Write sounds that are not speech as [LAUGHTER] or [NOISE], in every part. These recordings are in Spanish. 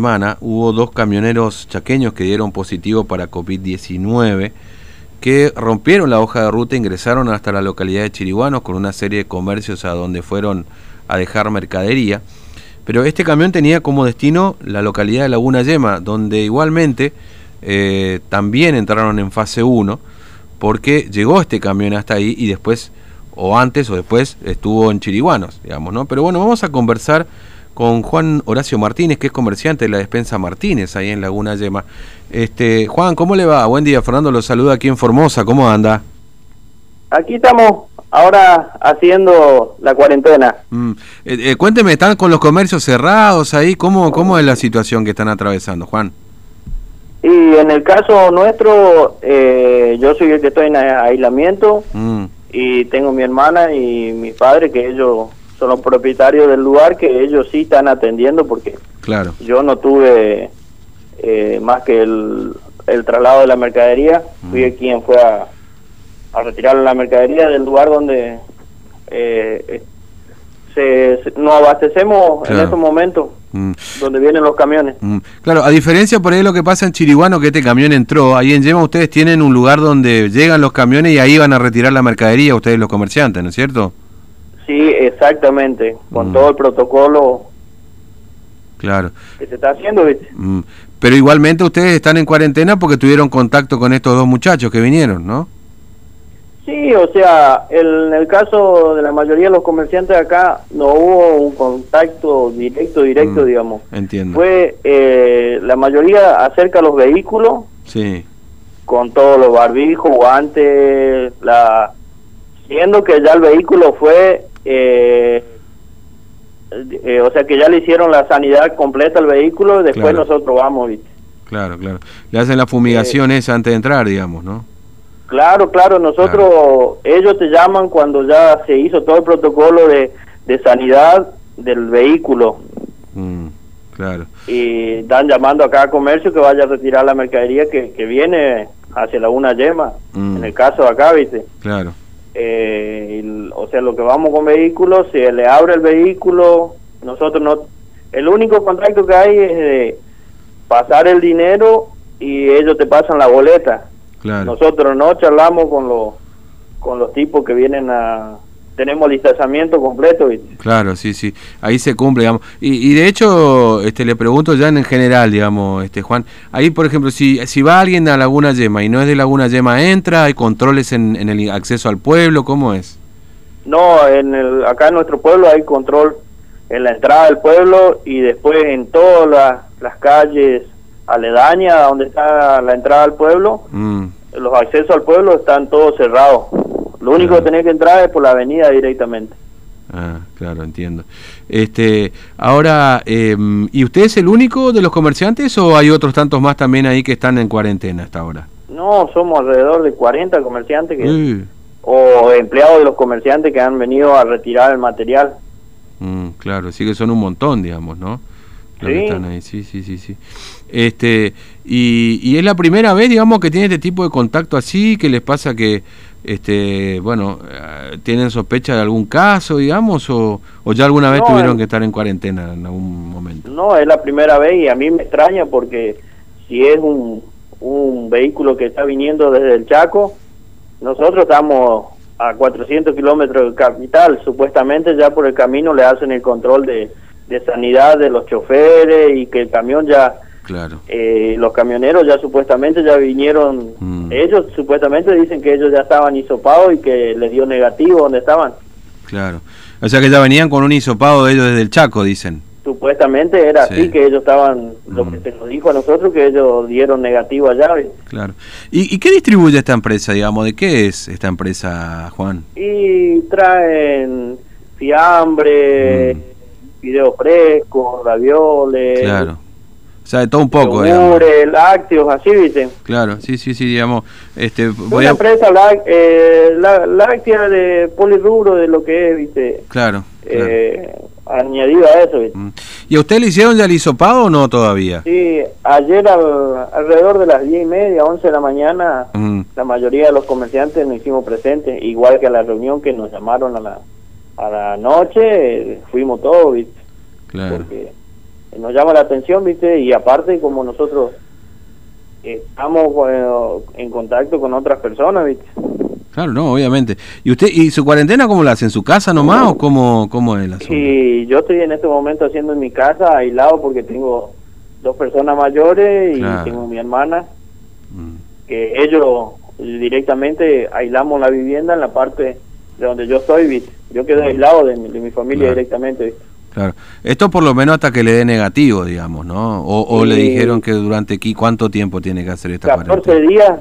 semana hubo dos camioneros chaqueños que dieron positivo para COVID-19 que rompieron la hoja de ruta e ingresaron hasta la localidad de Chiriguanos con una serie de comercios a donde fueron a dejar mercadería. Pero este camión tenía como destino la localidad de Laguna Yema, donde igualmente eh, también entraron en fase 1 porque llegó este camión hasta ahí y después, o antes o después, estuvo en Chiriguanos, digamos, ¿no? Pero bueno, vamos a conversar con Juan Horacio Martínez, que es comerciante de la despensa Martínez, ahí en Laguna Yema. Este, Juan, ¿cómo le va? Buen día, Fernando lo saluda aquí en Formosa, ¿cómo anda? Aquí estamos ahora haciendo la cuarentena. Mm, eh, eh, cuénteme, ¿están con los comercios cerrados ahí? ¿Cómo, ¿Cómo es la situación que están atravesando, Juan? Y en el caso nuestro, eh, yo soy el que estoy en aislamiento mm. y tengo mi hermana y mi padre que ellos son los propietarios del lugar que ellos sí están atendiendo porque claro. yo no tuve eh, más que el, el, traslado de la mercadería, mm. fui quien fue a, a, retirar la mercadería del lugar donde eh, se, nos abastecemos en estos momentos. Mm. donde vienen los camiones. Mm. Claro, a diferencia por ahí lo que pasa en Chiriguano, que este camión entró, ahí en Yema ustedes tienen un lugar donde llegan los camiones y ahí van a retirar la mercadería ustedes los comerciantes, ¿no es cierto? Sí, exactamente, con mm. todo el protocolo claro. que se está haciendo. Mm. Pero igualmente ustedes están en cuarentena porque tuvieron contacto con estos dos muchachos que vinieron, ¿no? Sí, o sea, en el caso de la mayoría de los comerciantes acá no hubo un contacto directo, directo, mm, digamos. Entiendo. Fue eh, la mayoría acerca a los vehículos. Sí. Con todos los barbijos, guantes, la siendo que ya el vehículo fue eh, eh, o sea que ya le hicieron la sanidad completa al vehículo, después nosotros vamos. Claro, claro. Le hacen la fumigación esa antes de entrar, digamos, ¿no? Claro, claro, nosotros, ellos te llaman cuando ya se hizo todo el protocolo de, de sanidad del vehículo. Mm, claro. Y dan llamando acá a comercio que vaya a retirar la mercadería que, que viene hacia la una yema, mm. en el caso de acá, ¿viste? Claro. Eh, o sea, lo que vamos con vehículos, se le abre el vehículo, nosotros no... El único contacto que hay es de pasar el dinero y ellos te pasan la boleta. Nosotros no charlamos con los con los tipos que vienen a, tenemos distanciamiento completo. Claro, sí, sí, ahí se cumple, digamos. Y, de hecho, este, le pregunto ya en general, digamos, este Juan, ahí por ejemplo, si, si va alguien a Laguna Yema y no es de Laguna Yema, ¿entra? ¿Hay controles en, en el acceso al pueblo? ¿Cómo es? No, en el, acá en nuestro pueblo hay control en la entrada del pueblo y después en todas las, calles aledañas donde está la entrada al pueblo, mm. los accesos al pueblo están todos cerrados. Lo único que tenés que entrar es por la avenida directamente. Ah, claro, entiendo. Este, ahora, em, ¿y usted es el único de los comerciantes o hay otros tantos más también ahí que están en cuarentena hasta ahora? No, somos alrededor de 40 comerciantes que, o empleados de los comerciantes que han venido a retirar el material. Mm, claro, sí que son un montón, digamos, ¿no? Sí. están ahí, sí, sí, sí, sí. Este, y, y es la primera vez, digamos, que tiene este tipo de contacto así, que les pasa que este, bueno, eh, ¿tienen sospecha de algún caso, digamos, o, ya alguna vez tuvieron que estar en cuarentena en algún momento? No, es la primera vez y a mí me extraña porque si es un, un vehículo que está viniendo desde el Chaco, nosotros estamos a 400 kilómetros de capital, supuestamente ya por el camino le hacen el control de, de sanidad de los choferes y que el camión ya Claro. Eh, los camioneros ya supuestamente ya vinieron, mm. ellos supuestamente dicen que ellos ya estaban hisopados y que les dio negativo donde estaban. Claro. O sea que ya venían con un hisopado de ellos desde el Chaco, dicen. Supuestamente era así, que ellos estaban, lo que mm. se nos dijo a nosotros, que ellos dieron negativo allá. Claro. ¿Y, qué distribuye esta empresa, digamos? ¿De qué es esta empresa, Juan? Y traen fiambre, mm. Fideos frescos, ravioles. Claro o sea, de todo un poco. Yogures, lácteos, así, ¿viste? Claro, sí, sí, sí, digamos. Este, voy Una empresa eh, láctea de polirrubro de lo que es, ¿viste? Claro. Eh, Añadido a eso, ¿viste? Mm. ¿Y a usted le hicieron ya el hisopado o no todavía? Sí, ayer alrededor de las diez y media, once de la mañana, mm. la mayoría de los comerciantes nos hicimos presentes, igual que a la reunión que nos llamaron a la, a la noche, fuimos todos, ¿viste? Claro. Porque nos llama la atención, ¿viste? Y aparte, como nosotros estamos en contacto con otras personas, ¿viste? Claro, no, obviamente. ¿Y usted y su cuarentena cómo la hace? ¿En su casa nomás o cómo, cómo es la Sí, yo estoy en este momento haciendo en mi casa, aislado, porque tengo dos personas mayores y tengo mi hermana, mm. que ellos directamente aislamos la vivienda en la parte de donde yo estoy, ¿viste? Yo quedo aislado de mi, familia directamente, ¿viste? Claro. Esto por lo menos hasta que le dé negativo, digamos, ¿no? O, le dijeron que durante aquí, ¿cuánto tiempo tiene que hacer esta 14 días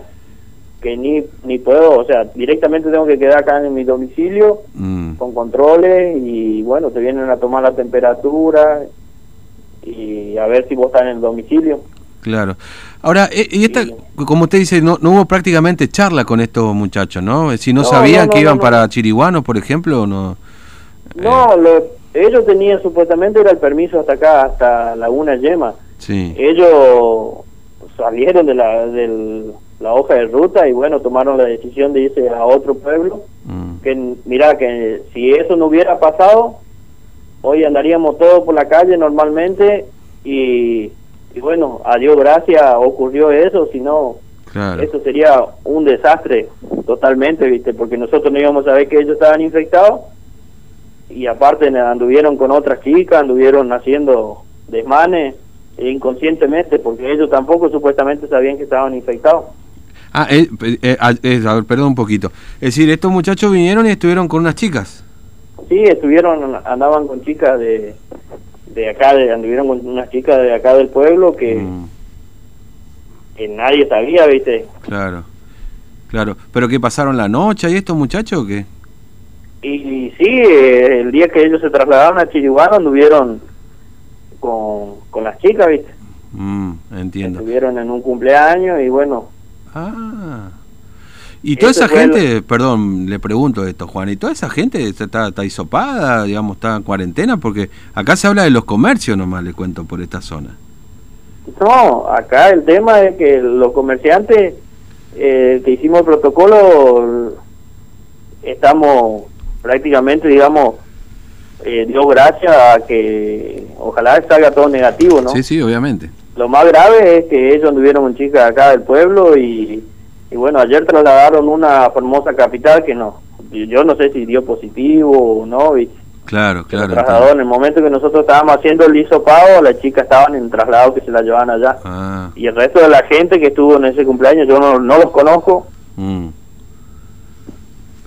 que ni, ni puedo, o sea, directamente tengo que quedar acá en mi domicilio mm. con controles y bueno, te vienen a tomar la temperatura y a ver si vos estás en el domicilio. Claro. Ahora, eh, y esta, como usted dice, no, no hubo prácticamente charla con estos muchachos, ¿no? Si no, sabían que iban para Chiriguano, por ejemplo, o no. No, ellos tenían supuestamente era el permiso hasta acá, hasta Laguna Yema. Sí. Ellos salieron de la, del la hoja de ruta y bueno, tomaron la decisión de irse a otro pueblo. Mm. Que mira, que si eso no hubiera pasado, hoy andaríamos todos por la calle normalmente y, y bueno, a Dios gracias ocurrió eso, si no, eso sería un desastre totalmente, ¿viste? Porque nosotros no íbamos a ver que ellos estaban infectados y aparte anduvieron con otras chicas, anduvieron haciendo desmanes inconscientemente porque ellos tampoco supuestamente sabían que estaban infectados. Ah, eh, eh, ah, a ver, perdón un poquito. Es decir, estos muchachos vinieron y estuvieron con unas chicas. Sí, estuvieron, andaban con chicas de, de acá, de, anduvieron con unas chicas de acá del pueblo que, mm. que nadie sabía, ¿viste? Claro, claro. ¿Pero qué pasaron la noche y estos muchachos o qué? Y, sí, eh, el día que ellos se trasladaron a Chiriguano anduvieron con, con las chicas, ¿viste? Mm, entiendo. Estuvieron en un cumpleaños y bueno, Ah. Y toda esa gente, perdón, le pregunto esto, Juan, ¿y toda esa gente está, está hisopada, digamos, está en cuarentena? Porque acá se habla de los comercios nomás, le cuento, por esta zona. No, acá el tema es que los comerciantes eh, que hicimos el protocolo, estamos prácticamente, digamos, eh, dio gracias a que ojalá salga todo negativo, ¿no? Sí, sí, obviamente. Lo más grave es que ellos anduvieron con chicas acá del pueblo y, y bueno, ayer trasladaron una famosa capital que no, yo no sé si dio positivo o no, Claro, claro. Trasladó en el momento que nosotros estábamos haciendo el hisopado, las chicas estaban en traslado que se la llevaban allá. Ah. Y el resto de la gente que estuvo en ese cumpleaños, yo no, no los conozco. Mm.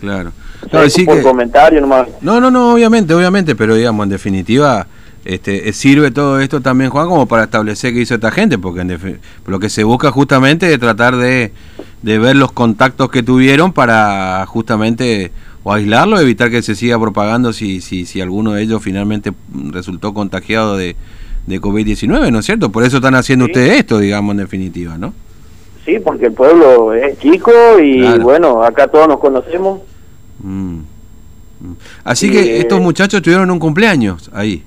Claro. No, por comentario nomás. No, no, no, obviamente, obviamente, pero digamos, en definitiva, este, eh, sirve todo esto también, Juan, como para establecer qué hizo esta gente, porque lo que se busca justamente es tratar de, ver los contactos que tuvieron para justamente o aislarlo, evitar que se siga propagando si, si, si alguno de ellos finalmente resultó contagiado de, de COVID-19, ¿no es cierto? Por eso están haciendo ustedes esto, digamos, en definitiva, ¿no? Sí, porque el pueblo es chico y bueno, acá todos nos conocemos. Mm. Mm. Así que estos eh, muchachos tuvieron un cumpleaños ahí.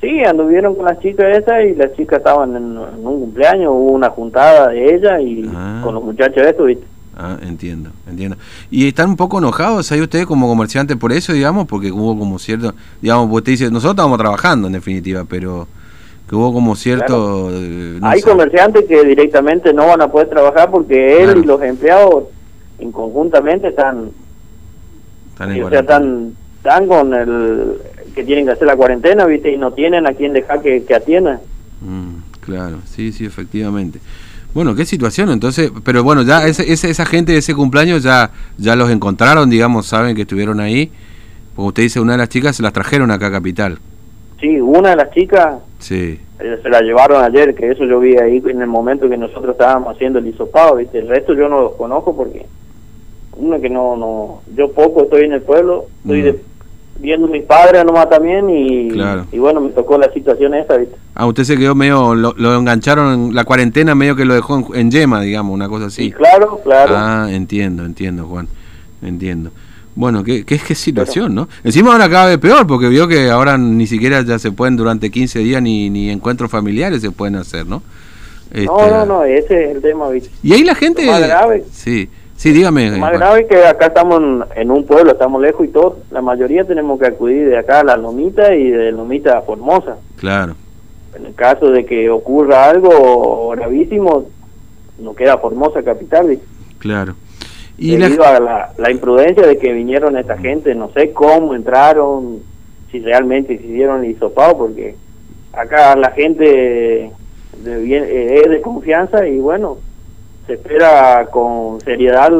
Sí, anduvieron con las chicas esas y las chicas estaban en, un cumpleaños, hubo una juntada de ella y ah. con los muchachos de ¿viste? Ah, entiendo, entiendo. ¿Y están un poco enojados ahí ustedes como comerciantes por eso, digamos? Porque hubo como cierto, digamos, usted dice, nosotros estamos trabajando en definitiva, pero que hubo como cierto... Eh, Hay comerciantes que directamente no van a poder trabajar porque él y los empleados en conjuntamente están... Están, o sea, están, están con el que tienen que hacer la cuarentena, ¿viste? Y no tienen a quien dejar que, que atienda. Mm, claro, sí, sí, efectivamente. Bueno, qué situación, entonces, pero bueno, ya ese, esa gente de ese cumpleaños ya, ya los encontraron, digamos, saben que estuvieron ahí. Como usted dice, una de las chicas se las trajeron acá a Capital. Sí, una de las chicas sí. Eh, se la llevaron ayer, que eso yo vi ahí en el momento que nosotros estábamos haciendo el hisopado, ¿viste? El resto yo no los conozco porque, uno que no, no, yo poco estoy en el pueblo, estoy mm. de viendo mis padres nomás también y, y bueno, me tocó la situación esa, ¿viste? Ah, usted se quedó medio, lo, engancharon en la cuarentena, medio que lo dejó en, yema, digamos, una cosa así. claro, claro. Ah, entiendo, entiendo, Juan, entiendo. Bueno, qué, qué, qué situación, ¿no? Encima ahora cada vez peor, porque vio que ahora ni siquiera ya se pueden durante 15 días ni, ni encuentros familiares se pueden hacer, ¿no? no, no, este, no, ese es el tema, ¿viste? Y ahí la gente... más grave. Sí, Sí, dígame. Lo más grave es que acá estamos en, un pueblo, estamos lejos y todo. La mayoría tenemos que acudir de acá a la Lomita y de Lomita a Formosa. Claro. en el caso de que ocurra algo gravísimo, no queda Formosa capital. ¿viste? Claro. Y Debido la... a la, la, imprudencia de que vinieron esta gente, no sé cómo entraron, si realmente hicieron el hisopado, porque acá la gente de bien, eh, es de confianza y bueno, se espera con seriedad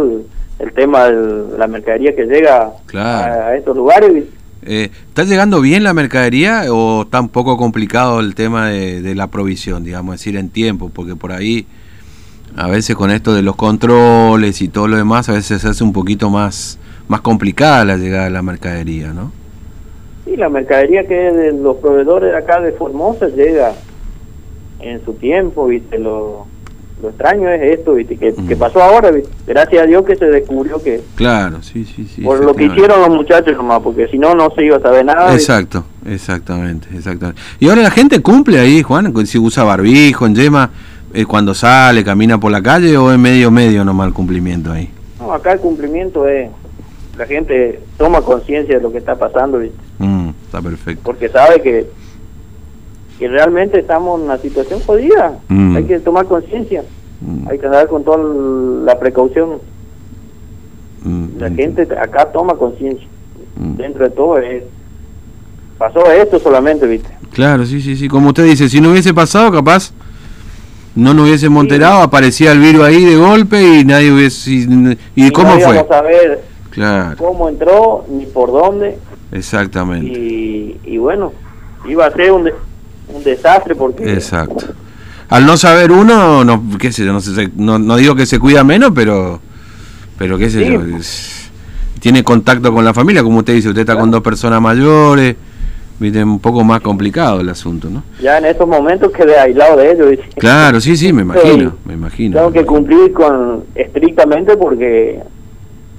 el, tema de la mercadería que llega a, estos lugares. Eh, ¿Está llegando bien la mercadería o está un poco complicado el tema de, de la provisión, digamos, decir, en tiempo? Porque por ahí a veces con esto de los controles y todo lo demás, a veces se hace un poquito más, más complicada la llegada de la mercadería, ¿no? Sí, la mercadería que es de los proveedores de acá de Formosa llega en su tiempo, ¿viste? Lo, lo extraño es esto, ¿viste? Que, pasó ahora, ¿viste? Gracias a Dios que se descubrió que... Claro, sí, sí, sí. Por lo que hicieron los muchachos nomás, porque si no, no se iba a saber nada. Exacto, exactamente, exactamente. Y ahora la gente cumple ahí, Juan, si usa barbijo, en yema ¿Es cuando sale, camina por la calle o es medio medio nomás el cumplimiento ahí? No, acá el cumplimiento es, la gente toma conciencia de lo que está pasando, ¿viste? Mm, está perfecto. Porque sabe que, que realmente estamos en una situación jodida, mm. hay que tomar conciencia, mm. hay que andar con toda la precaución. la gente acá toma conciencia, dentro de todo es... Pasó esto solamente, ¿viste? Claro, sí, sí, sí. Como usted dice, si no hubiese pasado, capaz no nos hubiese enterado, aparecía el virus ahí de golpe y nadie hubiese... ¿Y, y cómo no fue? saber claro. cómo entró ni por dónde. Exactamente. Y, y bueno, iba a ser un, un desastre porque... Exacto. Al no saber uno, no, qué sé yo, no, sé, no, no digo que se cuida menos, pero, pero qué sé yo, tiene contacto con la familia, como usted dice, usted está con dos personas mayores Viste, un poco más complicado el asunto, ¿no? Ya en estos momentos quedé aislado de ellos. Claro, sí, sí, me [LAUGHS] imagino, me imagino. Tengo que cumplir con estrictamente porque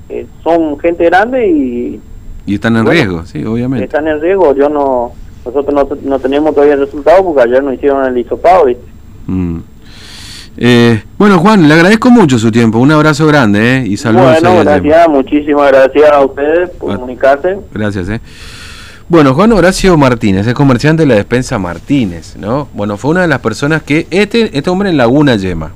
eh, son gente grande y... Y están en riesgo, sí, obviamente. Están en riesgo, yo no... Nosotros no, no tenemos todavía el resultado porque ayer no hicieron el hisopado, ¿viste? Mm. Eh, bueno, Juan, le agradezco mucho su tiempo. Un abrazo grande ¿eh? y saludos. Bueno, gracias, muchísimas gracias a ustedes por comunicarse. Gracias. ¿eh? Bueno, Juan Horacio Martínez es comerciante de la despensa Martínez, ¿no? Bueno, fue una de las personas que este, este hombre en Laguna Yema.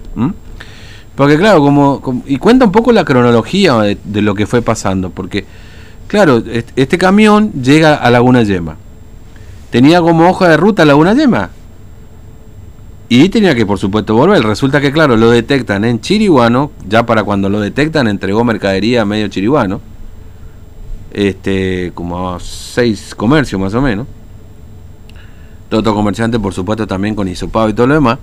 Porque claro, como, y cuenta un poco la cronología de, lo que fue pasando, porque claro, este, camión llega a Laguna Yema. Tenía como hoja de ruta Laguna Yema. Y tenía que, por supuesto, volver. Resulta que, claro, lo detectan en Chiriguano. Ya para cuando lo detectan, entregó mercadería a medio Chiriguano este, como a seis comercios más o menos. Todo comerciante, por supuesto, también con hisopado y todo lo demás.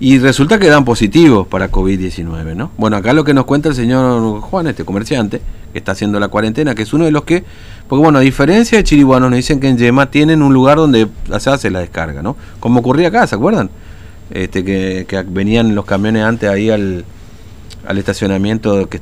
Y resulta que dan positivos para COVID-19, ¿no? Bueno, acá lo que nos cuenta el señor Juan, este comerciante, que está haciendo la cuarentena, que es uno de los que, porque bueno, a diferencia de Chiribuanos, nos dicen que en Yema tienen un lugar donde se hace la descarga, ¿no? Como ocurría acá, ¿se acuerdan? Este, que, que venían los camiones antes ahí al, al estacionamiento que